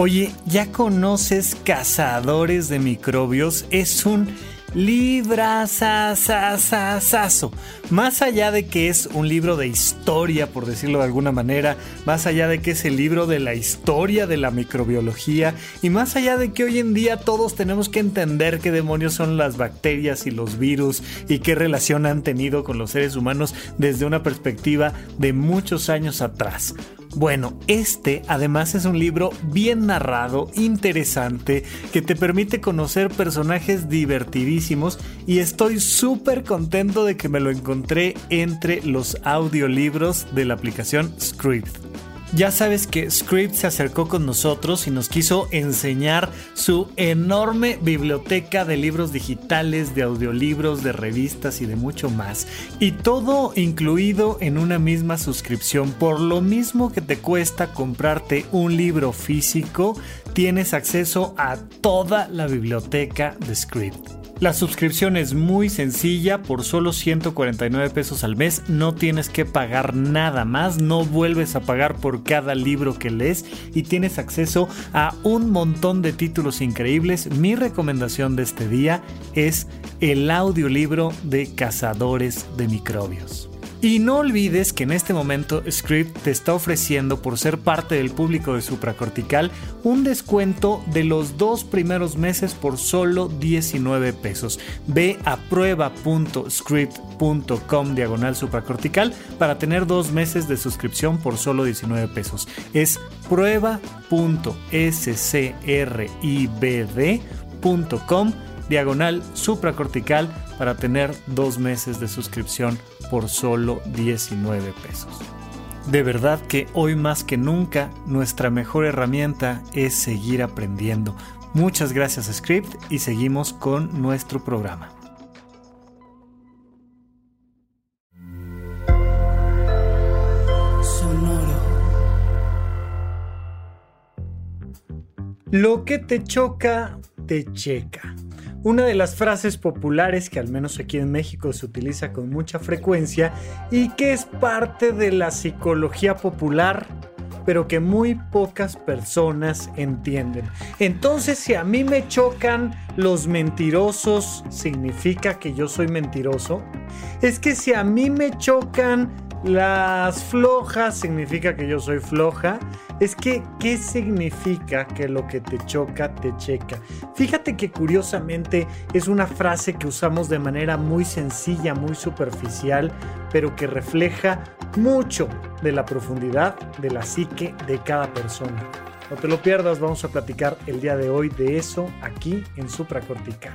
Oye, ¿ya conoces Cazadores de Microbios? Es un librazazazazazo. Más allá de que es un libro de historia, por decirlo de alguna manera, más allá de que es el libro de la historia de la microbiología, y más allá de que hoy en día todos tenemos que entender qué demonios son las bacterias y los virus y qué relación han tenido con los seres humanos desde una perspectiva de muchos años atrás. Bueno, este además es un libro bien narrado, interesante, que te permite conocer personajes divertidísimos y estoy súper contento de que me lo encontré entre los audiolibros de la aplicación Script. Ya sabes que Script se acercó con nosotros y nos quiso enseñar su enorme biblioteca de libros digitales, de audiolibros, de revistas y de mucho más. Y todo incluido en una misma suscripción. Por lo mismo que te cuesta comprarte un libro físico, tienes acceso a toda la biblioteca de Script. La suscripción es muy sencilla, por solo 149 pesos al mes no tienes que pagar nada más, no vuelves a pagar por cada libro que lees y tienes acceso a un montón de títulos increíbles. Mi recomendación de este día es el audiolibro de Cazadores de Microbios. Y no olvides que en este momento Script te está ofreciendo por ser parte del público de Supracortical un descuento de los dos primeros meses por solo 19 pesos. Ve a prueba.script.com diagonal supracortical para tener dos meses de suscripción por solo 19 pesos. Es prueba.scribd.com diagonal supracortical para tener dos meses de suscripción por solo 19 pesos. De verdad que hoy más que nunca nuestra mejor herramienta es seguir aprendiendo. Muchas gracias Script y seguimos con nuestro programa. Sonoro. Lo que te choca, te checa. Una de las frases populares que al menos aquí en México se utiliza con mucha frecuencia y que es parte de la psicología popular, pero que muy pocas personas entienden. Entonces, si a mí me chocan los mentirosos, ¿significa que yo soy mentiroso? Es que si a mí me chocan las flojas, ¿significa que yo soy floja? es que, ¿qué significa que lo que te choca te checa? Fíjate que curiosamente es una frase que usamos de manera muy sencilla, muy superficial, pero que refleja mucho de la profundidad de la psique de cada persona. No te lo pierdas, vamos a platicar el día de hoy de eso aquí en Supracortical.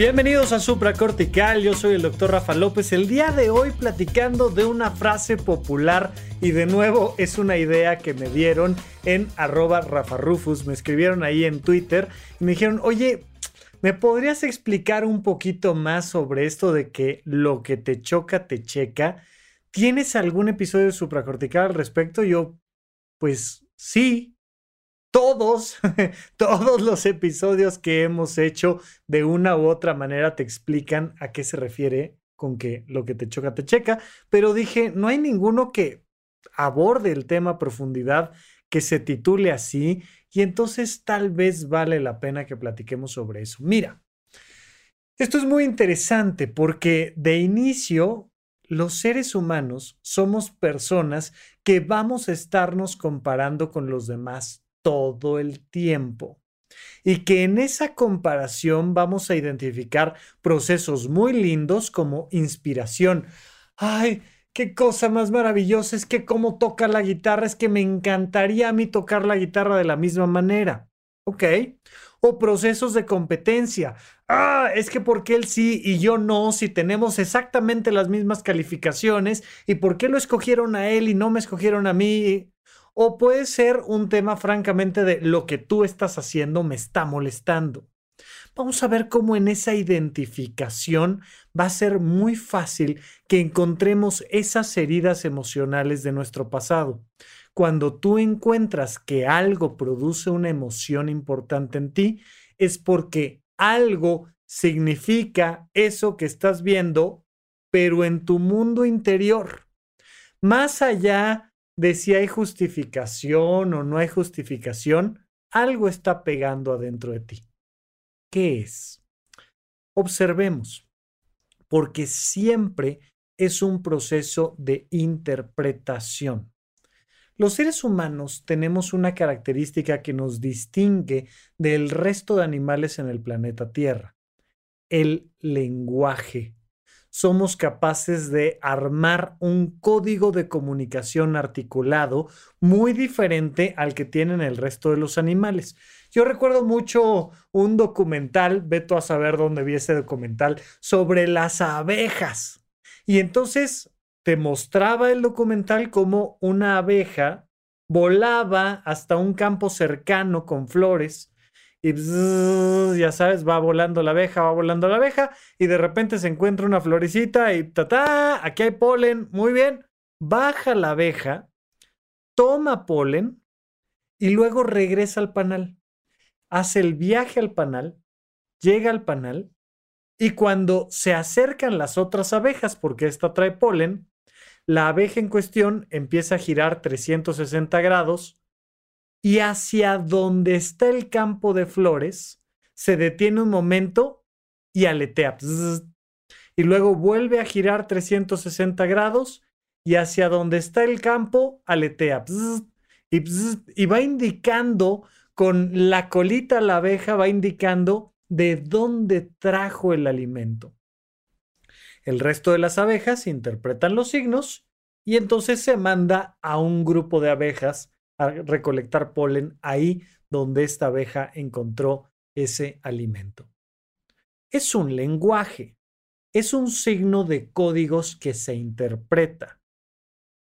Bienvenidos a Supra Cortical, yo soy el doctor Rafa López. El día de hoy platicando de una frase popular y de nuevo es una idea que me dieron en arroba Rafa Rufus. Me escribieron ahí en Twitter y me dijeron, oye, ¿me podrías explicar un poquito más sobre esto de que lo que te choca te checa? ¿Tienes algún episodio de supracortical al respecto? Yo, pues sí, todos, todos los episodios que hemos hecho de una u otra manera te explican a qué se refiere con que lo que te choca te checa, pero dije, no hay ninguno que aborde el tema a profundidad, que se titule así, y entonces tal vez vale la pena que platiquemos sobre eso. Mira, esto es muy interesante porque de inicio los seres humanos somos personas que vamos a estarnos comparando con los demás todo el tiempo. Y que en esa comparación vamos a identificar procesos muy lindos como inspiración. ¡Ay! Qué cosa más maravillosa es que cómo toca la guitarra, es que me encantaría a mí tocar la guitarra de la misma manera. ¿Ok? O procesos de competencia. Ah, es que ¿por qué él sí y yo no? Si tenemos exactamente las mismas calificaciones. ¿Y por qué lo escogieron a él y no me escogieron a mí? O puede ser un tema francamente de lo que tú estás haciendo me está molestando. Vamos a ver cómo en esa identificación va a ser muy fácil que encontremos esas heridas emocionales de nuestro pasado. Cuando tú encuentras que algo produce una emoción importante en ti, es porque algo significa eso que estás viendo, pero en tu mundo interior. Más allá de si hay justificación o no hay justificación, algo está pegando adentro de ti. ¿Qué es? Observemos, porque siempre es un proceso de interpretación. Los seres humanos tenemos una característica que nos distingue del resto de animales en el planeta Tierra, el lenguaje somos capaces de armar un código de comunicación articulado muy diferente al que tienen el resto de los animales. Yo recuerdo mucho un documental, veto a saber dónde vi ese documental, sobre las abejas. Y entonces te mostraba el documental como una abeja volaba hasta un campo cercano con flores y ya sabes, va volando la abeja, va volando la abeja y de repente se encuentra una florecita y ta, aquí hay polen, muy bien, baja la abeja, toma polen y luego regresa al panal. Hace el viaje al panal, llega al panal y cuando se acercan las otras abejas, porque esta trae polen, la abeja en cuestión empieza a girar 360 grados y hacia donde está el campo de flores, se detiene un momento y aletea. y luego vuelve a girar 360 grados y hacia donde está el campo, aletea. y, y va indicando con la colita la abeja, va indicando de dónde trajo el alimento. El resto de las abejas interpretan los signos y entonces se manda a un grupo de abejas a recolectar polen ahí donde esta abeja encontró ese alimento. Es un lenguaje, es un signo de códigos que se interpreta.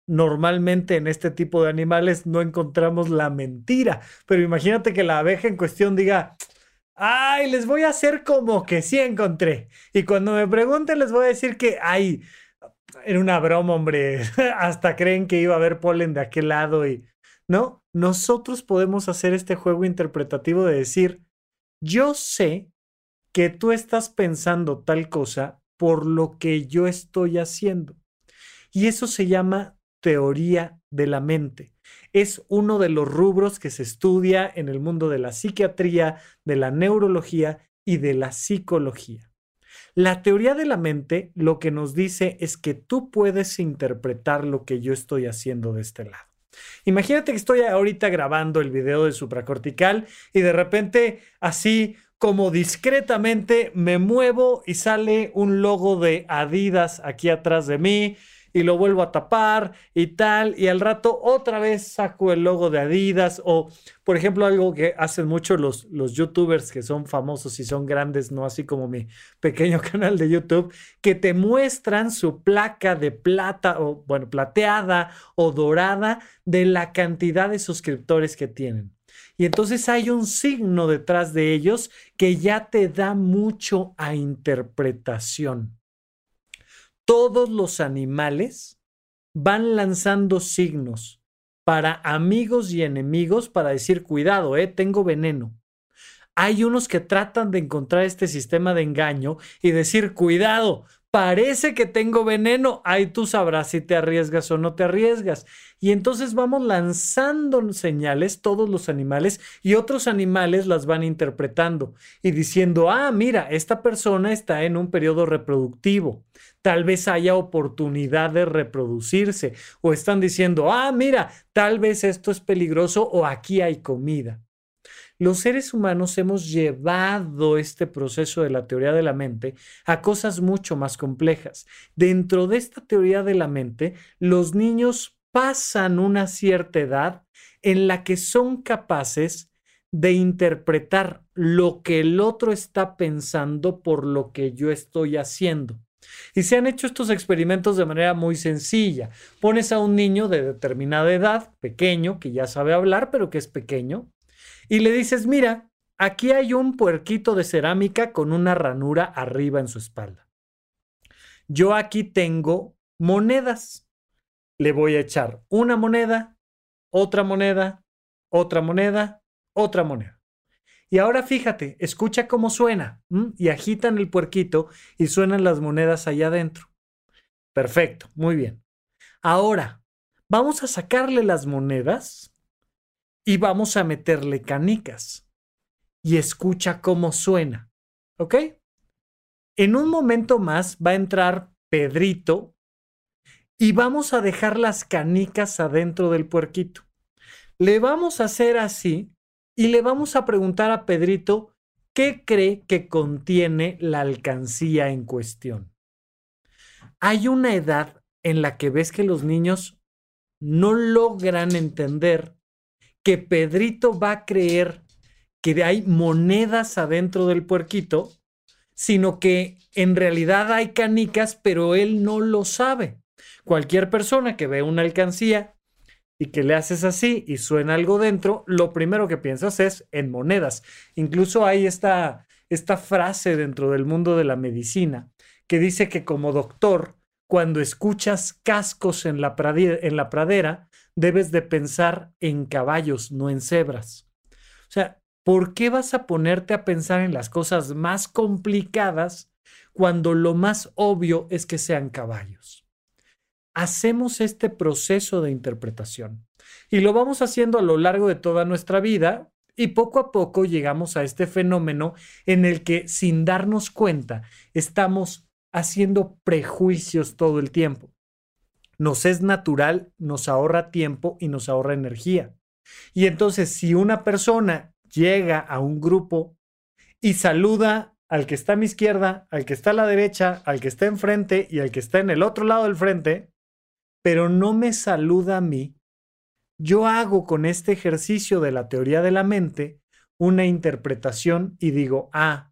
Normalmente en este tipo de animales no encontramos la mentira, pero imagínate que la abeja en cuestión diga, ay, les voy a hacer como que sí encontré. Y cuando me pregunten les voy a decir que, ay, era una broma, hombre, hasta creen que iba a haber polen de aquel lado y ¿no? Nosotros podemos hacer este juego interpretativo de decir, yo sé que tú estás pensando tal cosa por lo que yo estoy haciendo. Y eso se llama teoría de la mente. Es uno de los rubros que se estudia en el mundo de la psiquiatría, de la neurología y de la psicología. La teoría de la mente lo que nos dice es que tú puedes interpretar lo que yo estoy haciendo de este lado. Imagínate que estoy ahorita grabando el video de supracortical y de repente así como discretamente me muevo y sale un logo de Adidas aquí atrás de mí y lo vuelvo a tapar y tal, y al rato otra vez saco el logo de Adidas o, por ejemplo, algo que hacen mucho los, los youtubers que son famosos y son grandes, no así como mi pequeño canal de YouTube, que te muestran su placa de plata o, bueno, plateada o dorada de la cantidad de suscriptores que tienen. Y entonces hay un signo detrás de ellos que ya te da mucho a interpretación todos los animales van lanzando signos para amigos y enemigos para decir, cuidado, eh, tengo veneno. Hay unos que tratan de encontrar este sistema de engaño y decir, cuidado, parece que tengo veneno, ahí tú sabrás si te arriesgas o no te arriesgas. Y entonces vamos lanzando señales, todos los animales, y otros animales las van interpretando y diciendo, ah, mira, esta persona está en un periodo reproductivo, tal vez haya oportunidad de reproducirse, o están diciendo, ah, mira, tal vez esto es peligroso o aquí hay comida los seres humanos hemos llevado este proceso de la teoría de la mente a cosas mucho más complejas. Dentro de esta teoría de la mente, los niños pasan una cierta edad en la que son capaces de interpretar lo que el otro está pensando por lo que yo estoy haciendo. Y se han hecho estos experimentos de manera muy sencilla. Pones a un niño de determinada edad, pequeño, que ya sabe hablar, pero que es pequeño, y le dices, mira, aquí hay un puerquito de cerámica con una ranura arriba en su espalda. Yo aquí tengo monedas. Le voy a echar una moneda, otra moneda, otra moneda, otra moneda. Y ahora fíjate, escucha cómo suena. Y agitan el puerquito y suenan las monedas allá adentro. Perfecto, muy bien. Ahora, vamos a sacarle las monedas y vamos a meterle canicas. Y escucha cómo suena. ¿Ok? En un momento más va a entrar Pedrito y vamos a dejar las canicas adentro del puerquito. Le vamos a hacer así y le vamos a preguntar a Pedrito qué cree que contiene la alcancía en cuestión. Hay una edad en la que ves que los niños no logran entender que Pedrito va a creer que hay monedas adentro del puerquito, sino que en realidad hay canicas, pero él no lo sabe. Cualquier persona que ve una alcancía y que le haces así y suena algo dentro, lo primero que piensas es en monedas. Incluso hay esta, esta frase dentro del mundo de la medicina que dice que como doctor, cuando escuchas cascos en la, pradera, debes de pensar en caballos, no en cebras. O sea, ¿por qué vas a ponerte a pensar en las cosas más complicadas cuando lo más obvio es que sean caballos? hacemos este proceso de interpretación y lo vamos haciendo a lo largo de toda nuestra vida y poco a poco llegamos a este fenómeno en el que sin darnos cuenta estamos haciendo prejuicios todo el tiempo. Nos es natural, nos ahorra tiempo y nos ahorra energía. Y entonces si una persona llega a un grupo y saluda al que está a mi izquierda, al que está a la derecha, al que está enfrente y al que está en el otro lado del frente, pero no me saluda a mí, yo hago con este ejercicio de la teoría de la mente una interpretación y digo, ah,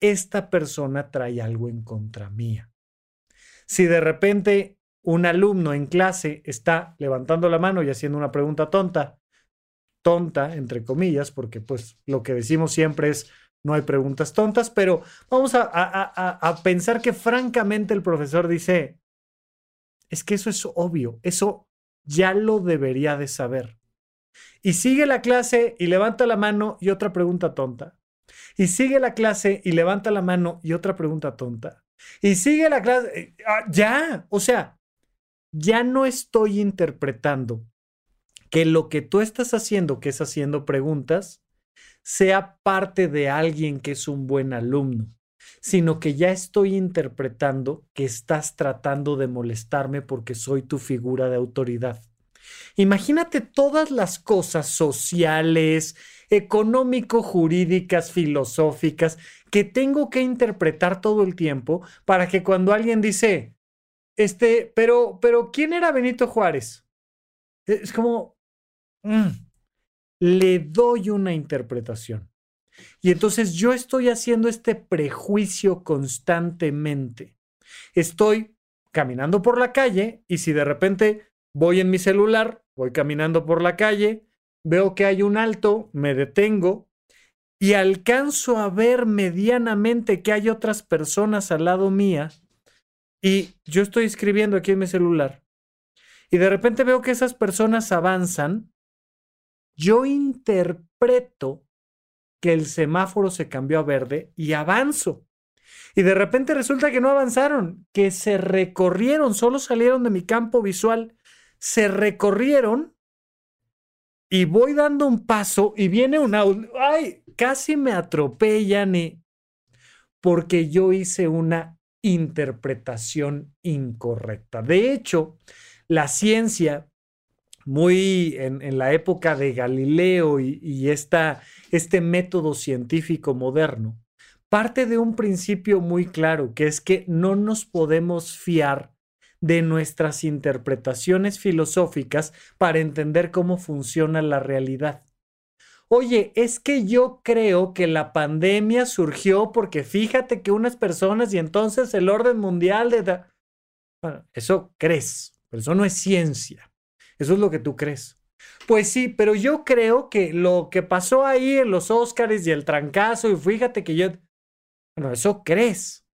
esta persona trae algo en contra mía. Si de repente un alumno en clase está levantando la mano y haciendo una pregunta tonta, tonta, entre comillas, porque pues lo que decimos siempre es no hay preguntas tontas, pero vamos a, a pensar que francamente el profesor dice, es que eso es obvio, eso ya lo debería de saber. Y sigue la clase y levanta la mano y otra pregunta tonta. Y sigue la clase y levanta la mano y otra pregunta tonta. Y sigue la clase, eh, ah, ya, o sea, ya no estoy interpretando que lo que tú estás haciendo, que es haciendo preguntas, sea parte de alguien que es un buen alumno sino que ya estoy interpretando que estás tratando de molestarme porque soy tu figura de autoridad. Imagínate todas las cosas sociales, económico, jurídicas, filosóficas que tengo que interpretar todo el tiempo para que cuando alguien dice, este, pero, pero, ¿quién era Benito Juárez? Es como, mm, le doy una interpretación. Y entonces yo estoy haciendo este prejuicio constantemente. Estoy caminando por la calle y si de repente voy en mi celular, voy caminando por la calle, veo que hay un alto, me detengo y alcanzo a ver medianamente que hay otras personas al lado mía y yo estoy escribiendo aquí en mi celular. Y de repente veo que esas personas avanzan, yo interpreto que el semáforo se cambió a verde y avanzo. Y de repente resulta que no avanzaron, que se recorrieron, solo salieron de mi campo visual, se recorrieron y voy dando un paso y viene un audio, ay, casi me atropellan y porque yo hice una interpretación incorrecta. De hecho, la ciencia muy en, la época de Galileo y, este método científico moderno, parte de un principio muy claro, que es que no nos podemos fiar de nuestras interpretaciones filosóficas para entender cómo funciona la realidad. Oye, es que yo creo que la pandemia surgió porque fíjate que unas personas y entonces el orden mundial de... Bueno, eso crees, pero eso no es ciencia. Eso es lo que tú crees. Pues sí, pero yo creo que lo que pasó ahí en los Óscares y el trancazo, y fíjate que yo... Bueno, eso crees,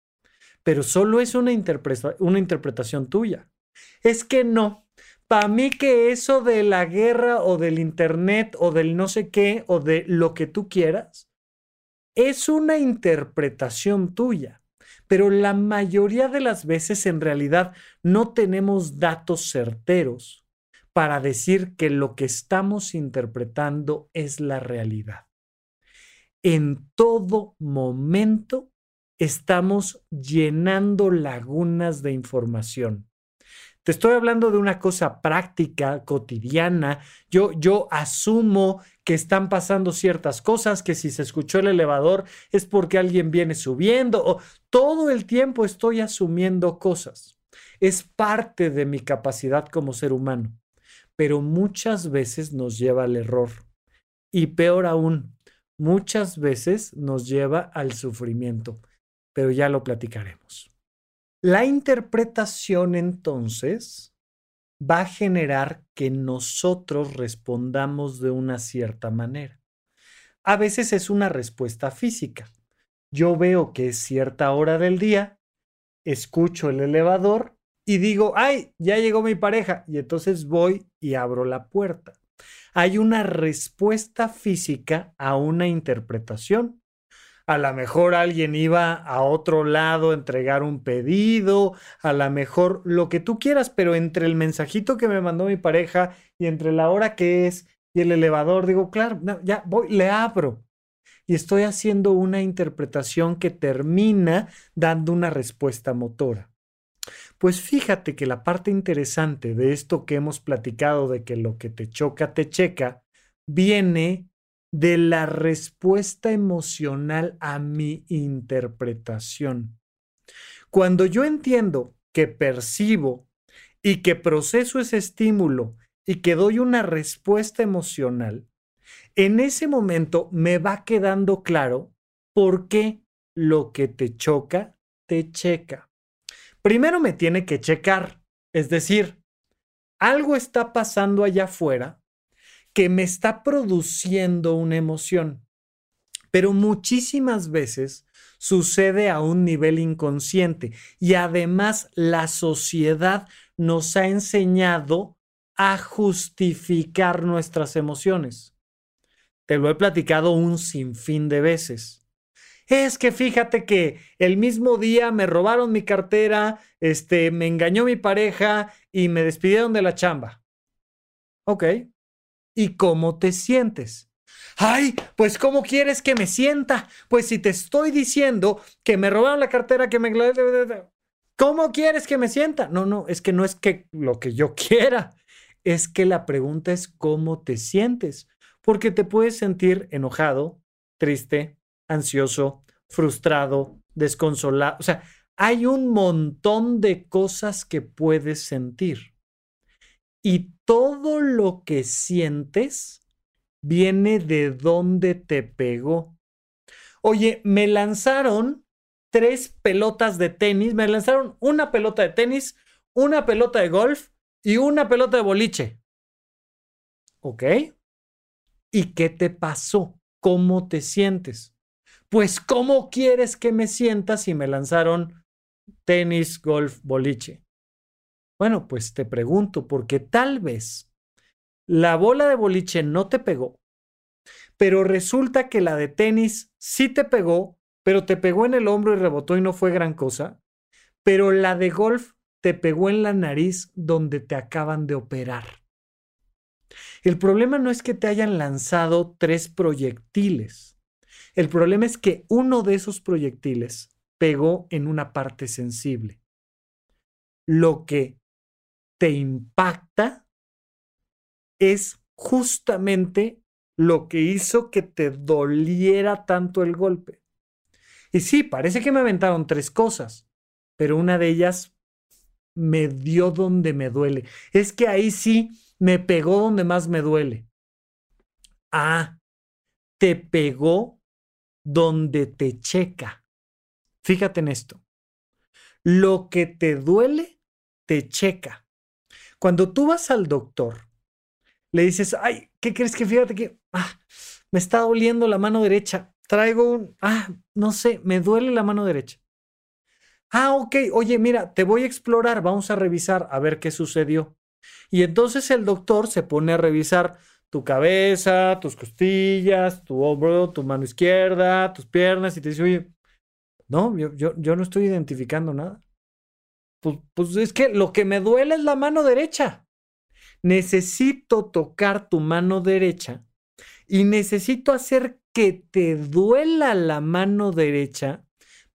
pero solo es una, interpretación tuya. Es que no, para mí que eso de la guerra o del internet o del no sé qué o de lo que tú quieras, es una interpretación tuya. Pero la mayoría de las veces en realidad no tenemos datos certeros para decir que lo que estamos interpretando es la realidad. En todo momento estamos llenando lagunas de información. Te estoy hablando de una cosa práctica, cotidiana. Yo, yo asumo que están pasando ciertas cosas, que si se escuchó el elevador es porque alguien viene subiendo. O todo el tiempo estoy asumiendo cosas. Es parte de mi capacidad como ser humano. Pero muchas veces nos lleva al error. Y peor aún, muchas veces nos lleva al sufrimiento. Pero ya lo platicaremos. La interpretación entonces va a generar que nosotros respondamos de una cierta manera. A veces es una respuesta física. Yo veo que es cierta hora del día, escucho el elevador y digo, ay, ya llegó mi pareja. Y entonces voy y abro la puerta. Hay una respuesta física a una interpretación a lo mejor alguien iba a otro lado a entregar un pedido, a lo mejor lo que tú quieras, pero entre el mensajito que me mandó mi pareja y entre la hora que es y el elevador, digo, claro, ya voy, le abro. Y estoy haciendo una interpretación que termina dando una respuesta motora. Pues fíjate que la parte interesante de esto que hemos platicado de que lo que te choca te checa, viene de la respuesta emocional a mi interpretación. Cuando yo entiendo que percibo y que proceso ese estímulo y que doy una respuesta emocional, en ese momento me va quedando claro por qué lo que te choca, te checa. Primero me tiene que checar, es decir, algo está pasando allá afuera que me está produciendo una emoción. Pero muchísimas veces sucede a un nivel inconsciente y además la sociedad nos ha enseñado a justificar nuestras emociones. Te lo he platicado un sinfín de veces. Es que fíjate que el mismo día me robaron mi cartera, este, me engañó mi pareja y me despidieron de la chamba. Ok, y cómo te sientes. Ay, pues ¿cómo quieres que me sienta? Pues si te estoy diciendo que me robaron la cartera, que me... ¿Cómo quieres que me sienta? No, no, es que no es que lo que yo quiera. Es que la pregunta es cómo te sientes. Porque te puedes sentir enojado, triste, ansioso, frustrado, desconsolado. O sea, hay un montón de cosas que puedes sentir. Y todo lo que sientes viene de dónde te pegó. Oye, me lanzaron tres pelotas de tenis, me lanzaron una pelota de tenis, una pelota de golf y una pelota de boliche. ¿Ok? ¿Y qué te pasó? ¿Cómo te sientes? Pues, ¿cómo quieres que me sienta si me lanzaron tenis, golf, boliche? Bueno, pues te pregunto, porque tal vez la bola de boliche no te pegó, pero resulta que la de tenis sí te pegó, pero te pegó en el hombro y rebotó y no fue gran cosa, pero la de golf te pegó en la nariz donde te acaban de operar. El problema no es que te hayan lanzado tres proyectiles. El problema es que uno de esos proyectiles pegó en una parte sensible. Lo que te impacta es justamente lo que hizo que te doliera tanto el golpe. Y sí, parece que me aventaron tres cosas, pero una de ellas me dio donde me duele. Es que ahí sí me pegó donde más me duele. Ah, te pegó donde te checa. Fíjate en esto. Lo que te duele, te checa. Cuando tú vas al doctor, le dices, ay, ¿qué crees que fíjate que ah, me está doliendo la mano derecha? Traigo un, ah, no sé, me duele la mano derecha. Ah, ok, oye, mira, te voy a explorar, vamos a revisar a ver qué sucedió. Y entonces el doctor se pone a revisar tu cabeza, tus costillas, tu hombro, tu mano izquierda, tus piernas y te dice, oye, no, yo, yo, yo no estoy identificando nada. Pues, pues es que lo que me duele es la mano derecha. Necesito tocar tu mano derecha y necesito hacer que te duela la mano derecha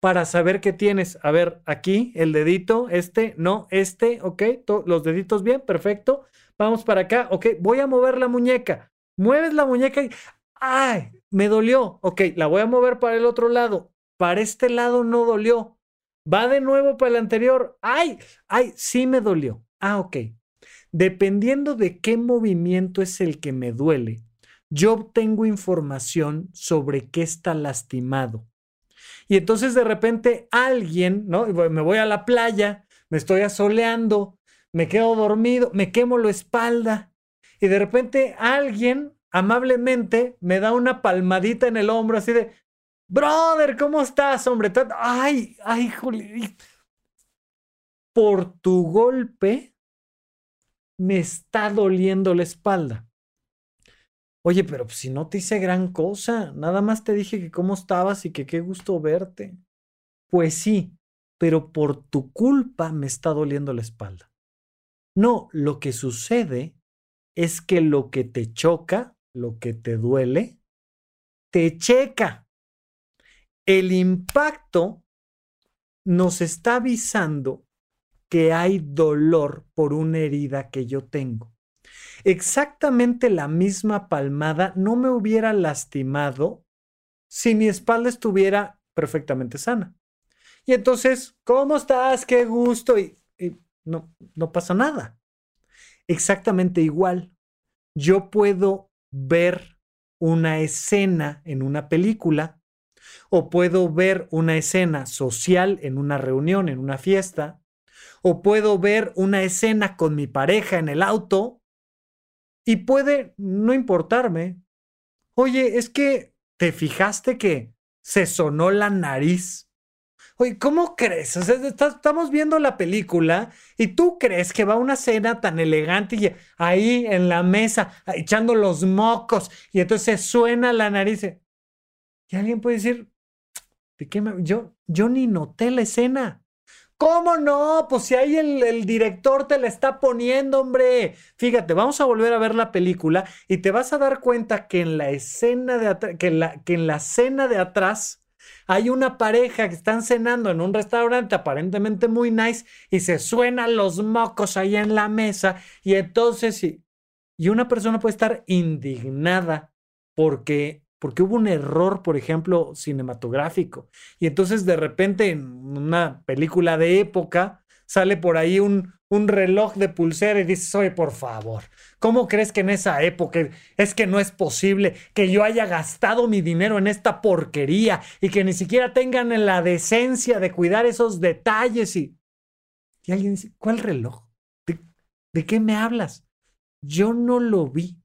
para saber qué tienes. A ver, aquí el dedito, este, no, este, ok, los deditos bien, perfecto. Vamos para acá, ok, voy a mover la muñeca. Mueves la muñeca y, ay, me dolió. Ok, la voy a mover para el otro lado. Para este lado no dolió. Va de nuevo para el anterior. Ay, ay, sí me dolió. Ah, ok. Dependiendo de qué movimiento es el que me duele, yo obtengo información sobre qué está lastimado. Y entonces de repente alguien, ¿no? Me voy a la playa, me estoy asoleando, me quedo dormido, me quemo la espalda y de repente alguien amablemente me da una palmadita en el hombro así de, brother, ¿cómo estás, hombre? Ay, ay, Juli. Por tu golpe me está doliendo la espalda. Oye, pero si no te hice gran cosa, nada más te dije que cómo estabas y que qué gusto verte. Pues sí, pero por tu culpa me está doliendo la espalda. No, lo que sucede es que lo que te choca, lo que te duele, te checa. El impacto nos está avisando que hay dolor por una herida que yo tengo exactamente la misma palmada no me hubiera lastimado si mi espalda estuviera perfectamente sana. Y entonces, ¿cómo estás? Qué gusto. Y, no, no pasa nada. Exactamente igual. Yo puedo ver una escena en una película o puedo ver una escena social en una reunión, en una fiesta, o puedo ver una escena con mi pareja en el auto y puede no importarme. Oye, es que te fijaste que se sonó la nariz. Oye, ¿cómo crees? estamos viendo la película y tú crees que va una cena tan elegante y ahí en la mesa echando los mocos y entonces suena la nariz. Y alguien puede decir, ¿de qué me... yo, yo ni noté la escena. ¿Cómo no? Pues si ahí el, director te la está poniendo, hombre. Fíjate, vamos a volver a ver la película y te vas a dar cuenta que en la escena de que, la, que en la cena de atrás hay una pareja que están cenando en un restaurante aparentemente muy nice y se suenan los mocos ahí en la mesa y entonces y una persona puede estar indignada porque porque hubo un error, por ejemplo, cinematográfico. Y entonces de repente en una película de época sale por ahí un, reloj de pulsera y dices, oye, por favor, ¿cómo crees que en esa época es que no es posible que yo haya gastado mi dinero en esta porquería y que ni siquiera tengan la decencia de cuidar esos detalles? Y, y alguien dice, ¿cuál reloj? ¿De qué me hablas? Yo no lo vi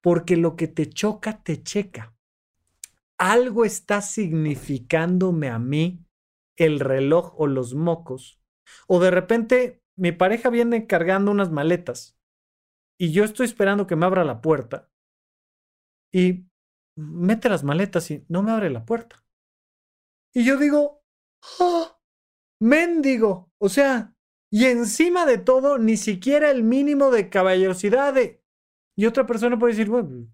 porque lo que te choca, te checa. Algo está significándome a mí el reloj o los mocos. O de repente mi pareja viene cargando unas maletas y yo estoy esperando que me abra la puerta y mete las maletas y no me abre la puerta. Y yo digo, ¡oh! Mendigo. O sea, y encima de todo, ni siquiera el mínimo de caballerosidad de, y otra persona puede decir, bueno,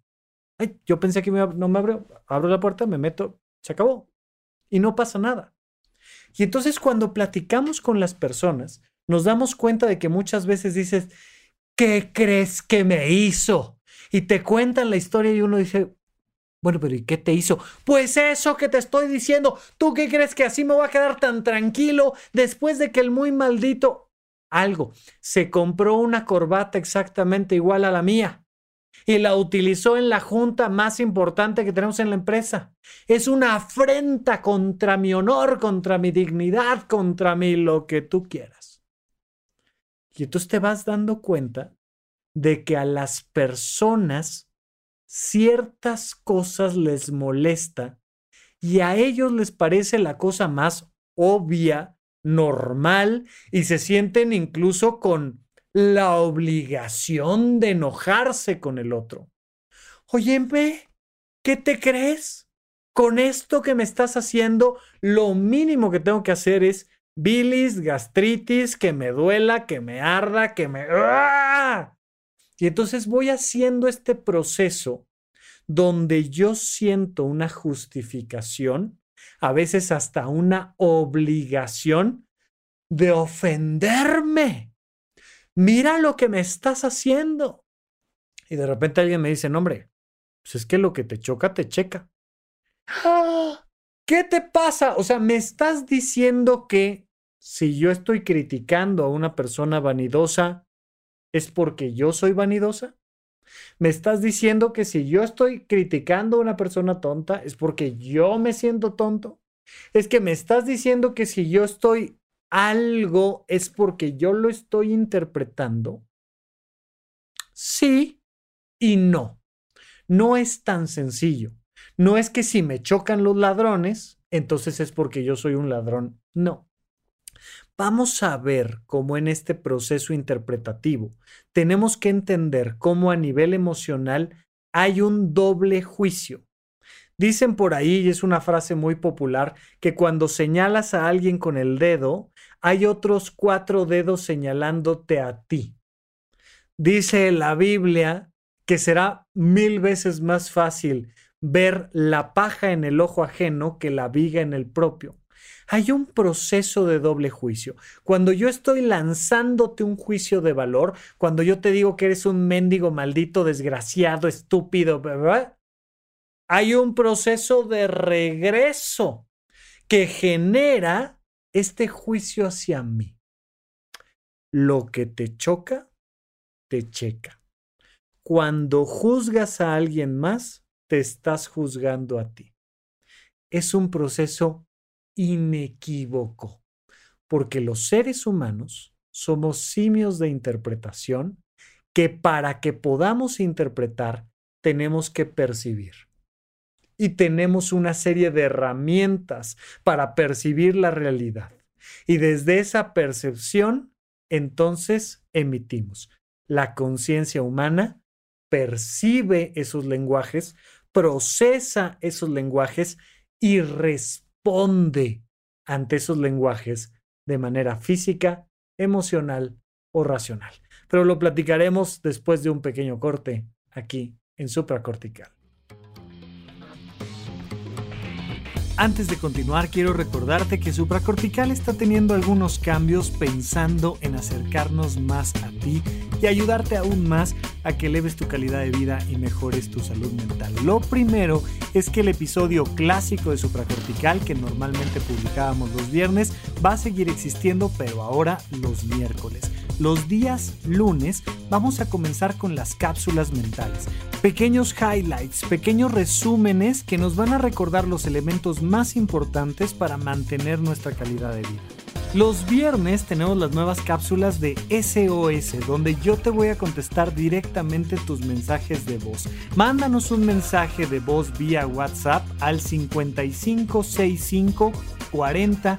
yo pensé que no me abro, abro la puerta, me meto, se acabó. Y no pasa nada. Y entonces cuando platicamos con las personas, nos damos cuenta de que muchas veces dices, ¿qué crees que me hizo? Y te cuentan la historia y uno dice, bueno, pero ¿y qué te hizo? Pues eso que te estoy diciendo. ¿Tú qué crees que así me voy a quedar tan tranquilo después de que el muy maldito algo se compró una corbata exactamente igual a la mía? Y la utilizó en la junta más importante que tenemos en la empresa. Es una afrenta contra mi honor, contra mi dignidad, contra mi lo que tú quieras. Y entonces te vas dando cuenta de que a las personas ciertas cosas les molesta y a ellos les parece la cosa más obvia, normal y se sienten incluso con la obligación de enojarse con el otro. Oye, ¿qué te crees? Con esto que me estás haciendo, lo mínimo que tengo que hacer es bilis, gastritis, que me duela, que me arda, que me... ¡Ah! Y entonces voy haciendo este proceso donde yo siento una justificación, a veces hasta una obligación de ofenderme mira lo que me estás haciendo. Y de repente alguien me dice, no, hombre, pues es que lo que te choca, te checa. ¡Ah! ¿Qué te pasa? O sea, me estás diciendo que si yo estoy criticando a una persona vanidosa, ¿es porque yo soy vanidosa? ¿Me estás diciendo que si yo estoy criticando a una persona tonta, es porque yo me siento tonto? Es que me estás diciendo que si yo estoy algo es porque yo lo estoy interpretando? Sí y no. No es tan sencillo. No es que si me chocan los ladrones, entonces es porque yo soy un ladrón. No. Vamos a ver cómo en este proceso interpretativo tenemos que entender cómo a nivel emocional hay un doble juicio. Dicen por ahí, y es una frase muy popular, que cuando señalas a alguien con el dedo, hay otros cuatro dedos señalándote a ti. Dice la Biblia que será mil veces más fácil ver la paja en el ojo ajeno que la viga en el propio. Hay un proceso de doble juicio. Cuando yo estoy lanzándote un juicio de valor, cuando yo te digo que eres un mendigo maldito, desgraciado, estúpido, hay un proceso de regreso que genera este juicio hacia mí. Lo que te choca, te checa. Cuando juzgas a alguien más, te estás juzgando a ti. Es un proceso inequívoco, porque los seres humanos somos simios de interpretación que para que podamos interpretar tenemos que percibir y tenemos una serie de herramientas para percibir la realidad. Y desde esa percepción, entonces emitimos. La conciencia humana percibe esos lenguajes, procesa esos lenguajes y responde ante esos lenguajes de manera física, emocional o racional. Pero lo platicaremos después de un pequeño corte aquí en supracortical. Antes de continuar, quiero recordarte que Supracortical está teniendo algunos cambios pensando en acercarnos más a ti y ayudarte aún más a que eleves tu calidad de vida y mejores tu salud mental. Lo primero es que el episodio clásico de Supracortical, que normalmente publicábamos los viernes, va a seguir existiendo, pero ahora los miércoles. Los días lunes vamos a comenzar con las cápsulas mentales. Pequeños highlights, pequeños resúmenes que nos van a recordar los elementos más importantes para mantener nuestra calidad de vida. Los viernes tenemos las nuevas cápsulas de SOS, donde yo te voy a contestar directamente tus mensajes de voz. Mándanos un mensaje de voz vía WhatsApp al 5565 40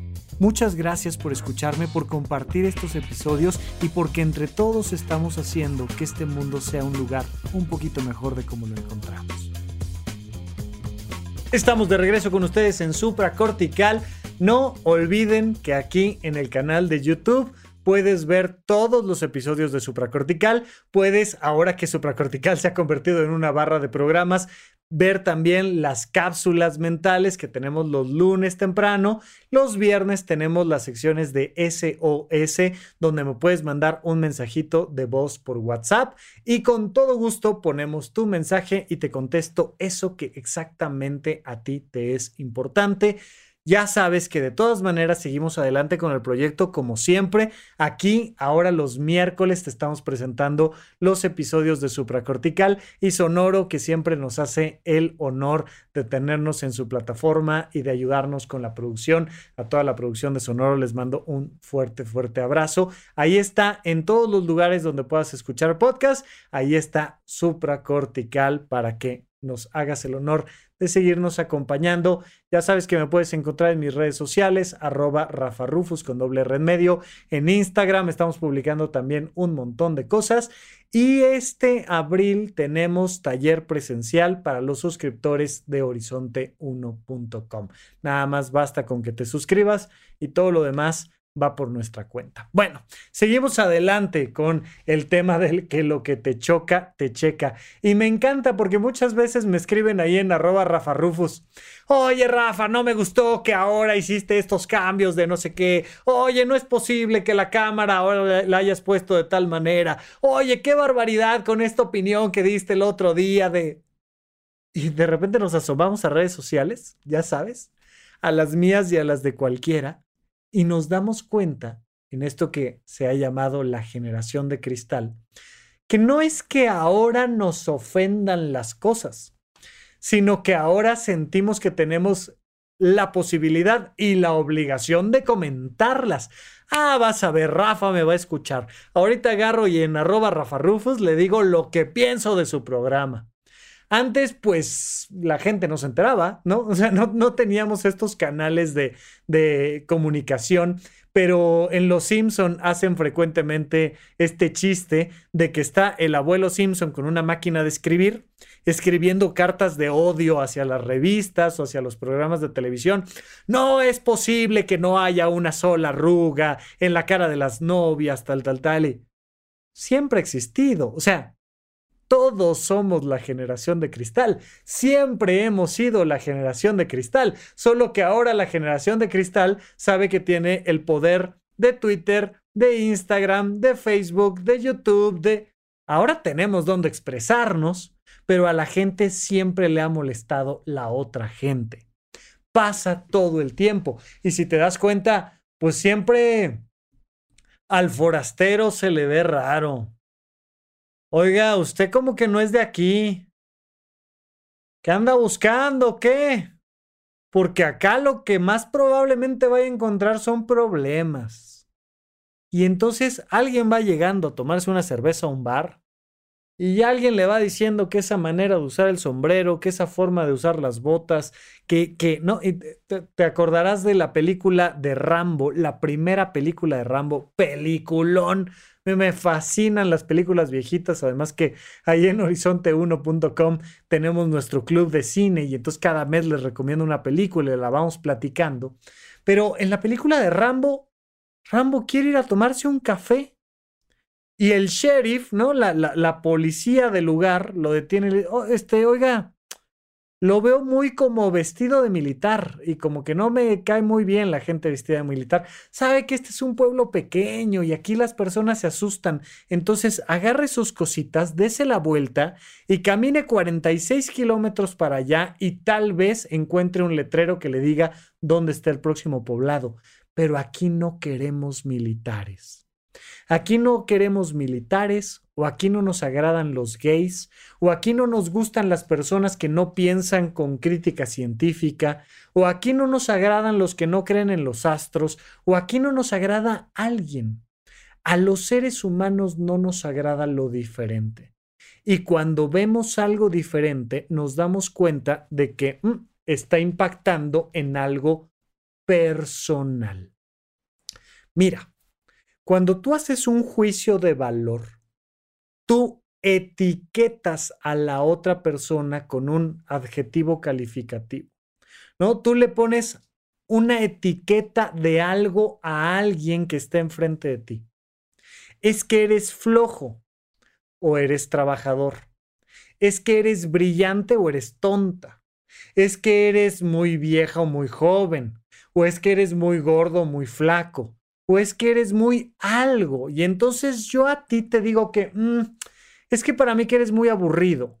Muchas gracias por escucharme, por compartir estos episodios y porque entre todos estamos haciendo que este mundo sea un lugar un poquito mejor de como lo encontramos. Estamos de regreso con ustedes en Supra Cortical. No olviden que aquí en el canal de YouTube puedes ver todos los episodios de Supracortical. Puedes, ahora que Supracortical se ha convertido en una barra de programas, ver también las cápsulas mentales que tenemos los lunes temprano. Los viernes tenemos las secciones de SOS donde me puedes mandar un mensajito de voz por WhatsApp y con todo gusto ponemos tu mensaje y te contesto eso que exactamente a ti te es importante. Ya sabes que de todas maneras seguimos adelante con el proyecto como siempre. Aquí, ahora los miércoles, te estamos presentando los episodios de Supracortical y Sonoro, que siempre nos hace el honor de tenernos en su plataforma y de ayudarnos con la producción. A toda la producción de Sonoro les mando un fuerte, fuerte abrazo. Ahí está en todos los lugares donde puedas escuchar podcast. Ahí está Supracortical para que nos hagas el honor de seguirnos acompañando. Ya sabes que me puedes encontrar en mis redes sociales, arroba Rafa Rufus con doble red medio. En Instagram estamos publicando también un montón de cosas. Y este abril tenemos taller presencial para los suscriptores de horizonte1.com. Nada más basta con que te suscribas y todo lo demás va por nuestra cuenta. Bueno, seguimos adelante con el tema del que lo que te choca, te checa. Y me encanta porque muchas veces me escriben ahí en arroba Rafa Rufus. Oye, Rafa, no me gustó que ahora hiciste estos cambios de no sé qué. Oye, no es posible que la cámara ahora la hayas puesto de tal manera. Oye, qué barbaridad con esta opinión que diste el otro día de... Y de repente nos asomamos a redes sociales, ya sabes, a las mías y a las de cualquiera y nos damos cuenta, en esto que se ha llamado la generación de cristal, que no es que ahora nos ofendan las cosas, sino que ahora sentimos que tenemos la posibilidad y la obligación de comentarlas. Ah, vas a ver, Rafa me va a escuchar. Ahorita agarro y en arroba Rafa Rufus le digo lo que pienso de su programa. Antes, pues la gente no se enteraba, ¿no? O sea, no, teníamos estos canales de, de comunicación pero en Los Simpson hacen frecuentemente este chiste de que está el abuelo Simpson con una máquina de escribir, escribiendo cartas de odio hacia las revistas o hacia los programas de televisión. No es posible que no haya una sola arruga en la cara de las novias, tal, tal, tal. Y siempre ha existido. O sea, todos somos la generación de cristal. Siempre hemos sido la generación de cristal. Solo que ahora la generación de cristal sabe que tiene el poder de Twitter, de Instagram, de Facebook, de YouTube, de... Ahora tenemos donde expresarnos, pero a la gente siempre le ha molestado la otra gente. Pasa todo el tiempo. Y si te das cuenta, pues siempre al forastero se le ve raro. Oiga, usted como que no es de aquí. ¿Qué anda buscando? ¿Qué? Porque acá lo que más probablemente vaya a encontrar son problemas. Y entonces alguien va llegando a tomarse una cerveza a un bar y alguien le va diciendo que esa manera de usar el sombrero, que esa forma de usar las botas, que, que no, te, te, acordarás de la película de Rambo, la primera película de Rambo, peliculón, me fascinan las películas viejitas, además que ahí en horizonte1.com tenemos nuestro club de cine y entonces cada mes les recomiendo una película y la vamos platicando. Pero en la película de Rambo, Rambo quiere ir a tomarse un café y el sheriff, ¿no? La, la, policía del lugar lo detiene y le dice, oh, este, oiga, lo veo muy como vestido de militar y como que no me cae muy bien la gente vestida de militar. Sabe que este es un pueblo pequeño y aquí las personas se asustan. Entonces agarre sus cositas, dese la vuelta y camine 46 kilómetros para allá y tal vez encuentre un letrero que le diga dónde está el próximo poblado. Pero aquí no queremos militares. Aquí no queremos militares o aquí no nos agradan los gays o aquí no nos gustan las personas que no piensan con crítica científica o aquí no nos agradan los que no creen en los astros o aquí no nos agrada alguien. A los seres humanos no nos agrada lo diferente. Y cuando vemos algo diferente nos damos cuenta de que mm, está impactando en algo personal. Mira, cuando tú haces un juicio de valor, tú etiquetas a la otra persona con un adjetivo calificativo. ¿No? Tú le pones una etiqueta de algo a alguien que está enfrente de ti. Es que eres flojo o eres trabajador. es que eres brillante o eres tonta, es que eres muy vieja o muy joven, o es que eres muy gordo o muy flaco, o es que eres muy algo. Y entonces yo a ti te digo que, mm, es que para mí que eres muy aburrido.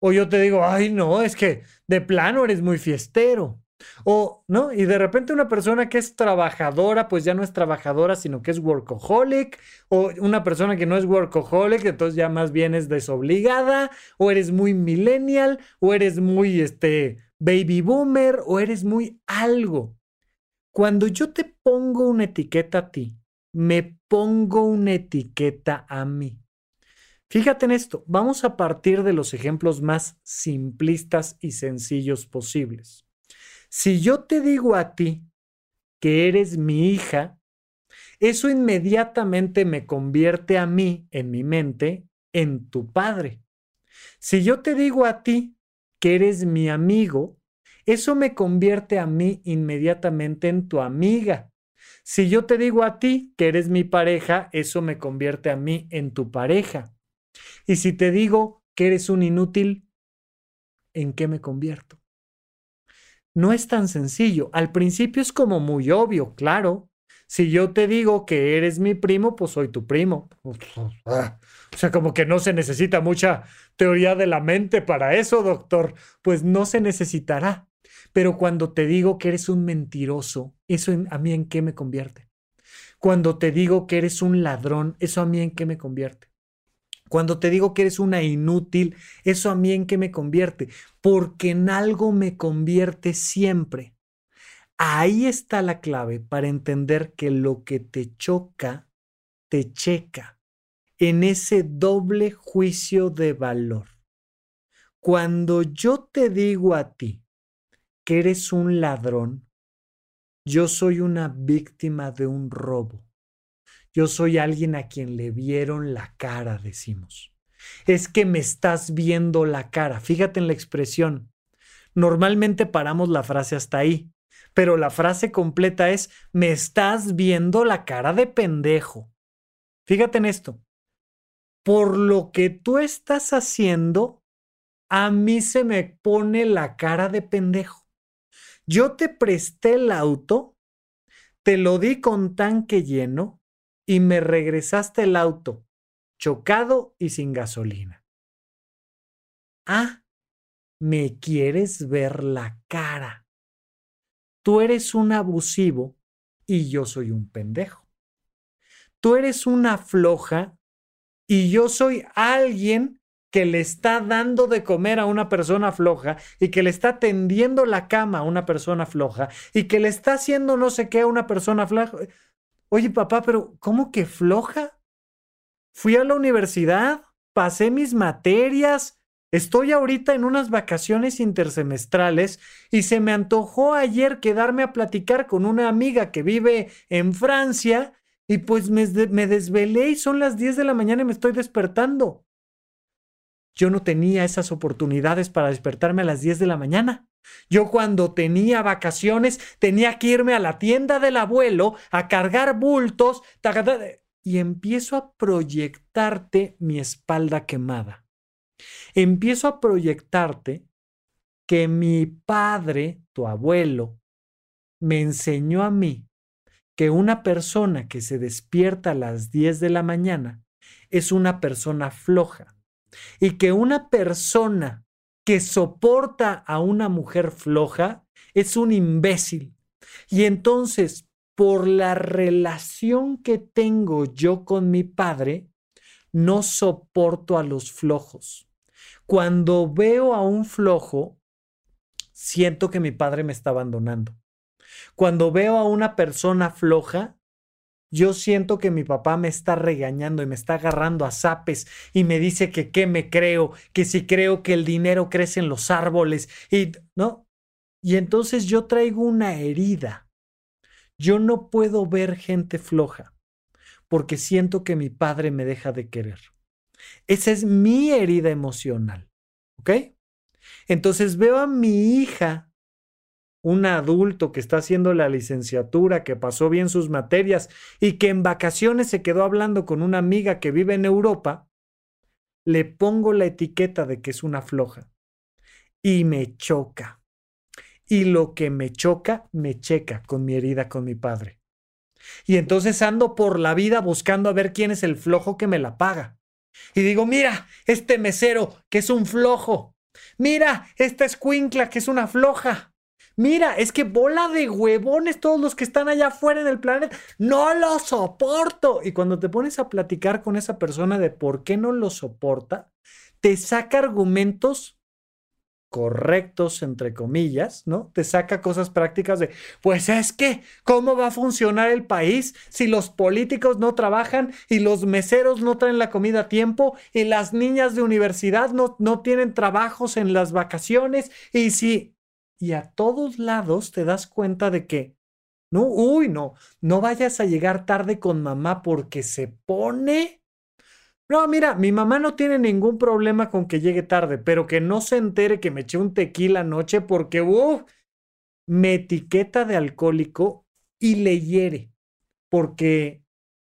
O yo te digo, ay, no, es que de plano eres muy fiestero. O, ¿no? Y de repente una persona que es trabajadora, pues ya no es trabajadora, sino que es workaholic. O una persona que no es workaholic, entonces ya más bien es desobligada. O eres muy millennial, o eres muy, este, baby boomer, o eres muy algo. Cuando yo te pongo una etiqueta a ti, me pongo una etiqueta a mí. Fíjate en esto, vamos a partir de los ejemplos más simplistas y sencillos posibles. Si yo te digo a ti que eres mi hija, eso inmediatamente me convierte a mí, en mi mente, en tu padre. Si yo te digo a ti que eres mi amigo, eso me convierte a mí inmediatamente en tu amiga. Si yo te digo a ti que eres mi pareja, eso me convierte a mí en tu pareja. Y si te digo que eres un inútil, ¿en qué me convierto? No es tan sencillo. Al principio es como muy obvio, claro. Si yo te digo que eres mi primo, pues soy tu primo. O sea, como que no se necesita mucha teoría de la mente para eso, doctor. Pues no se necesitará. Pero cuando te digo que eres un mentiroso, ¿eso a mí en qué me convierte? Cuando te digo que eres un ladrón, ¿eso a mí en qué me convierte? Cuando te digo que eres una inútil, ¿eso a mí en qué me convierte? Porque en algo me convierte siempre. Ahí está la clave para entender que lo que te choca, te checa en ese doble juicio de valor. Cuando yo te digo a ti, que eres un ladrón, yo soy una víctima de un robo. Yo soy alguien a quien le vieron la cara, decimos. Es que me estás viendo la cara. Fíjate en la expresión. Normalmente paramos la frase hasta ahí, pero la frase completa es, me estás viendo la cara de pendejo. Fíjate en esto. Por lo que tú estás haciendo, a mí se me pone la cara de pendejo. Yo te presté el auto, te lo di con tanque lleno y me regresaste el auto chocado y sin gasolina. Ah, me quieres ver la cara. Tú eres un abusivo y yo soy un pendejo. Tú eres una floja y yo soy alguien que le está dando de comer a una persona floja y que le está tendiendo la cama a una persona floja y que le está haciendo no sé qué a una persona floja. Oye, papá, pero ¿cómo que floja? Fui a la universidad, pasé mis materias, estoy ahorita en unas vacaciones intersemestrales y se me antojó ayer quedarme a platicar con una amiga que vive en Francia y pues me, desvelé y son las 10 de la mañana y me estoy despertando. Yo no tenía esas oportunidades para despertarme a las 10 de la mañana. Yo cuando tenía vacaciones tenía que irme a la tienda del abuelo a cargar bultos y empiezo a proyectarte mi espalda quemada. Empiezo a proyectarte que mi padre, tu abuelo, me enseñó a mí que una persona que se despierta a las 10 de la mañana es una persona floja y que una persona que soporta a una mujer floja es un imbécil. Y entonces, por la relación que tengo yo con mi padre, no soporto a los flojos. Cuando veo a un flojo, siento que mi padre me está abandonando. Cuando veo a una persona floja, yo siento que mi papá me está regañando y me está agarrando a zapes y me dice que qué me creo, que si creo que el dinero crece en los árboles y no. Y entonces yo traigo una herida. Yo no puedo ver gente floja porque siento que mi padre me deja de querer. Esa es mi herida emocional. ¿Ok? Entonces veo a mi hija un adulto que está haciendo la licenciatura, que pasó bien sus materias y que en vacaciones se quedó hablando con una amiga que vive en Europa, le pongo la etiqueta de que es una floja y me choca. Y lo que me choca, me checa con mi herida con mi padre. Y entonces ando por la vida buscando a ver quién es el flojo que me la paga. Y digo, mira, este mesero que es un flojo. Mira, esta escuincla que es una floja. Mira, es que bola de huevones todos los que están allá afuera en el planeta. No lo soporto. Y cuando te pones a platicar con esa persona de por qué no lo soporta, te saca argumentos correctos, entre comillas, ¿no? Te saca cosas prácticas de, pues es que, ¿cómo va a funcionar el país si los políticos no trabajan y los meseros no traen la comida a tiempo y las niñas de universidad no, no tienen trabajos en las vacaciones y si... Y a todos lados te das cuenta de que, no, uy, no, no vayas a llegar tarde con mamá porque se pone no, mira, mi mamá no tiene ningún problema con que llegue tarde, pero que no se entere que me eché un tequila anoche porque, uff, me etiqueta de alcohólico y le hiere porque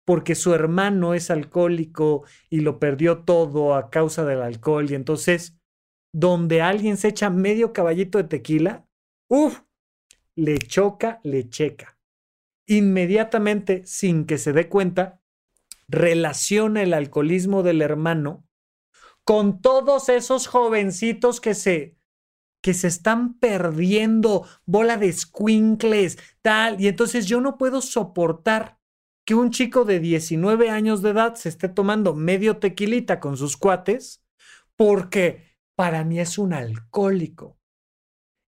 porque su hermano es alcohólico y lo perdió todo a causa del alcohol y entonces donde alguien se echa medio caballito de tequila, uff, le choca, le checa. Inmediatamente, sin que se dé cuenta, relaciona el alcoholismo del hermano con todos esos jovencitos que se que se están perdiendo, bola de squinkles, tal, y entonces yo no puedo soportar que un chico de 19 años de edad se esté tomando medio tequilita con sus cuates porque para mí es un alcohólico.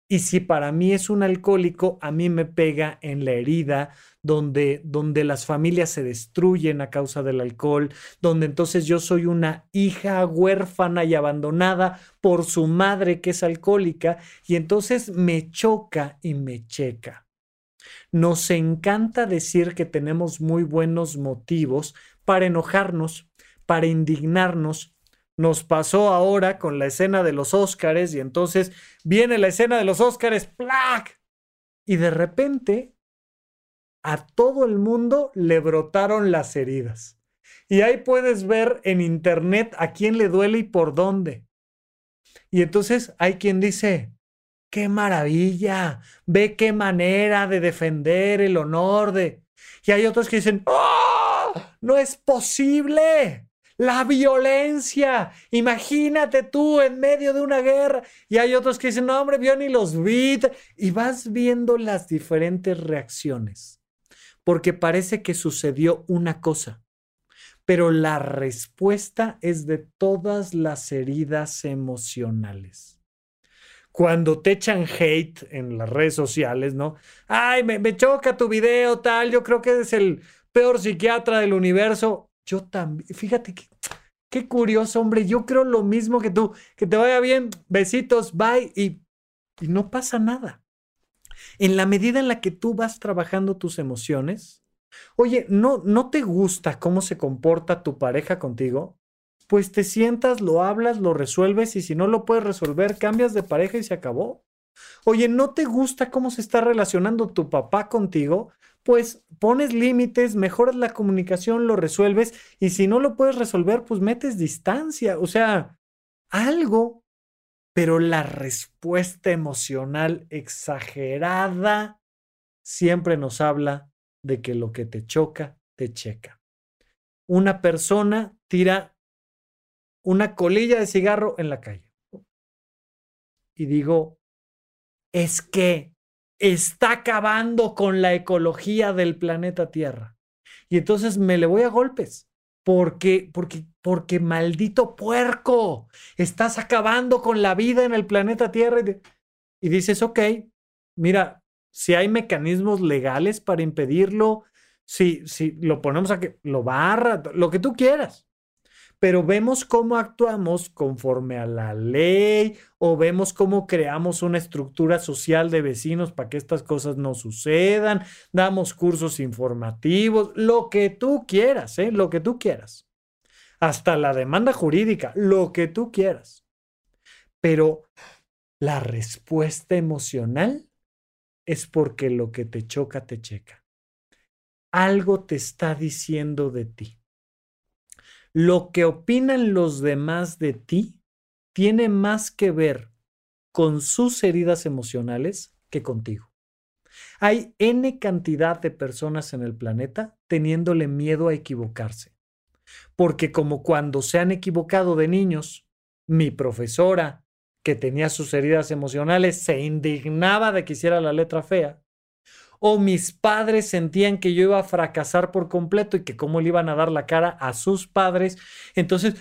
Y si para mí es un alcohólico, a mí me pega en la herida donde, donde las familias se destruyen a causa del alcohol, donde entonces yo soy una hija huérfana y abandonada por su madre que es alcohólica y entonces me choca y me checa. Nos encanta decir que tenemos muy buenos motivos para enojarnos, para indignarnos, nos pasó ahora con la escena de los Óscares y entonces viene la escena de los Óscares, ¡plac! Y de repente a todo el mundo le brotaron las heridas. Y ahí puedes ver en internet a quién le duele y por dónde. Y entonces hay quien dice, qué maravilla, ve qué manera de defender el honor de... Y hay otros que dicen, ¡Oh! No es posible la violencia. Imagínate tú en medio de una guerra. Y hay otros que dicen, no, hombre, vio ni los vi. Y vas viendo las diferentes reacciones. Porque parece que sucedió una cosa. Pero la respuesta es de todas las heridas emocionales. Cuando te echan hate en las redes sociales, ¿no? Ay, me, me choca tu video, tal. Yo creo que eres el peor psiquiatra del universo yo también, fíjate que, qué curioso, hombre, yo creo lo mismo que tú, que te vaya bien, besitos, bye, y, y no pasa nada. En la medida en la que tú vas trabajando tus emociones, oye, ¿no, ¿no te gusta cómo se comporta tu pareja contigo? Pues te sientas, lo hablas, lo resuelves y si no lo puedes resolver, cambias de pareja y se acabó. Oye, ¿no te gusta cómo se está relacionando tu papá contigo? Pues pones límites, mejoras la comunicación, lo resuelves y si no lo puedes resolver, pues metes distancia, o sea, algo, pero la respuesta emocional exagerada siempre nos habla de que lo que te choca, te checa. Una persona tira una colilla de cigarro en la calle. Y digo, es que está acabando con la ecología del planeta Tierra. Y entonces me le voy a golpes. Porque, porque, porque maldito puerco, estás acabando con la vida en el planeta Tierra. Y, dices, ok, mira, si hay mecanismos legales para impedirlo, si, si lo ponemos a que lo barra, lo que tú quieras pero vemos cómo actuamos conforme a la ley o vemos cómo creamos una estructura social de vecinos para que estas cosas no sucedan, damos cursos informativos, lo que tú quieras, ¿eh? lo que tú quieras. Hasta la demanda jurídica, lo que tú quieras. Pero la respuesta emocional es porque lo que te choca, te checa. Algo te está diciendo de ti lo que opinan los demás de ti tiene más que ver con sus heridas emocionales que contigo. Hay N cantidad de personas en el planeta teniéndole miedo a equivocarse. Porque como cuando se han equivocado de niños, mi profesora, que tenía sus heridas emocionales, se indignaba de que hiciera la letra fea, o mis padres sentían que yo iba a fracasar por completo y que cómo le iban a dar la cara a sus padres. Entonces,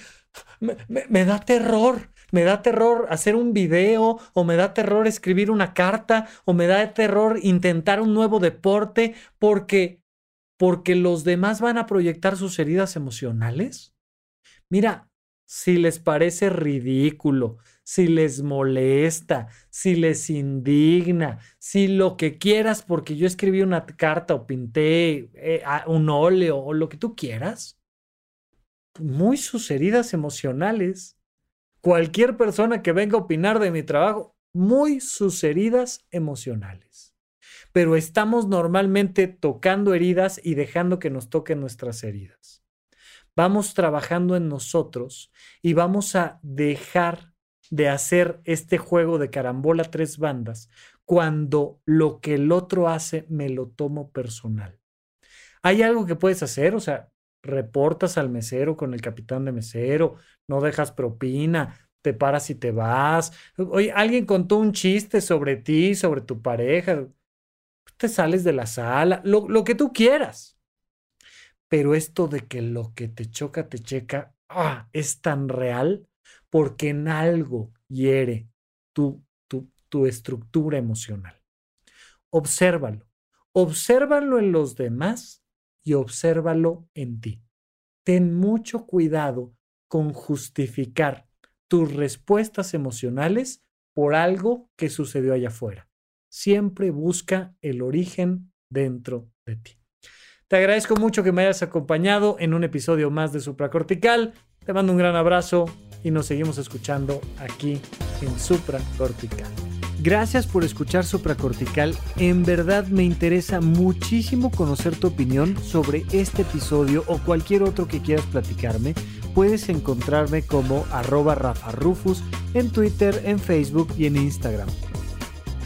me, da terror, me da terror hacer un video o me da terror escribir una carta o me da terror intentar un nuevo deporte porque porque los demás van a proyectar sus heridas emocionales. Mira, si les parece ridículo, si les molesta, si les indigna, si lo que quieras, porque yo escribí una carta o pinté eh, un óleo o lo que tú quieras, muy sus heridas emocionales. Cualquier persona que venga a opinar de mi trabajo, muy sus heridas emocionales. Pero estamos normalmente tocando heridas y dejando que nos toquen nuestras heridas. Vamos trabajando en nosotros y vamos a dejar de hacer este juego de carambola tres bandas cuando lo que el otro hace me lo tomo personal. Hay algo que puedes hacer, o sea, reportas al mesero con el capitán de mesero, no dejas propina, te paras y te vas. Oye, alguien contó un chiste sobre ti, sobre tu pareja, te sales de la sala, lo, que tú quieras. Pero esto de que lo que te choca, te checa, ah, es tan real porque en algo hiere tu, tu, tu estructura emocional. Obsérvalo. Obsérvalo en los demás y obsérvalo en ti. Ten mucho cuidado con justificar tus respuestas emocionales por algo que sucedió allá afuera. Siempre busca el origen dentro de ti. Te agradezco mucho que me hayas acompañado en un episodio más de Supracortical. Te mando un gran abrazo y nos seguimos escuchando aquí en Supracortical. Gracias por escuchar Supracortical. En verdad me interesa muchísimo conocer tu opinión sobre este episodio o cualquier otro que quieras platicarme. Puedes encontrarme como arroba Rafa en Twitter, en Facebook y en Instagram.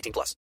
18 plus.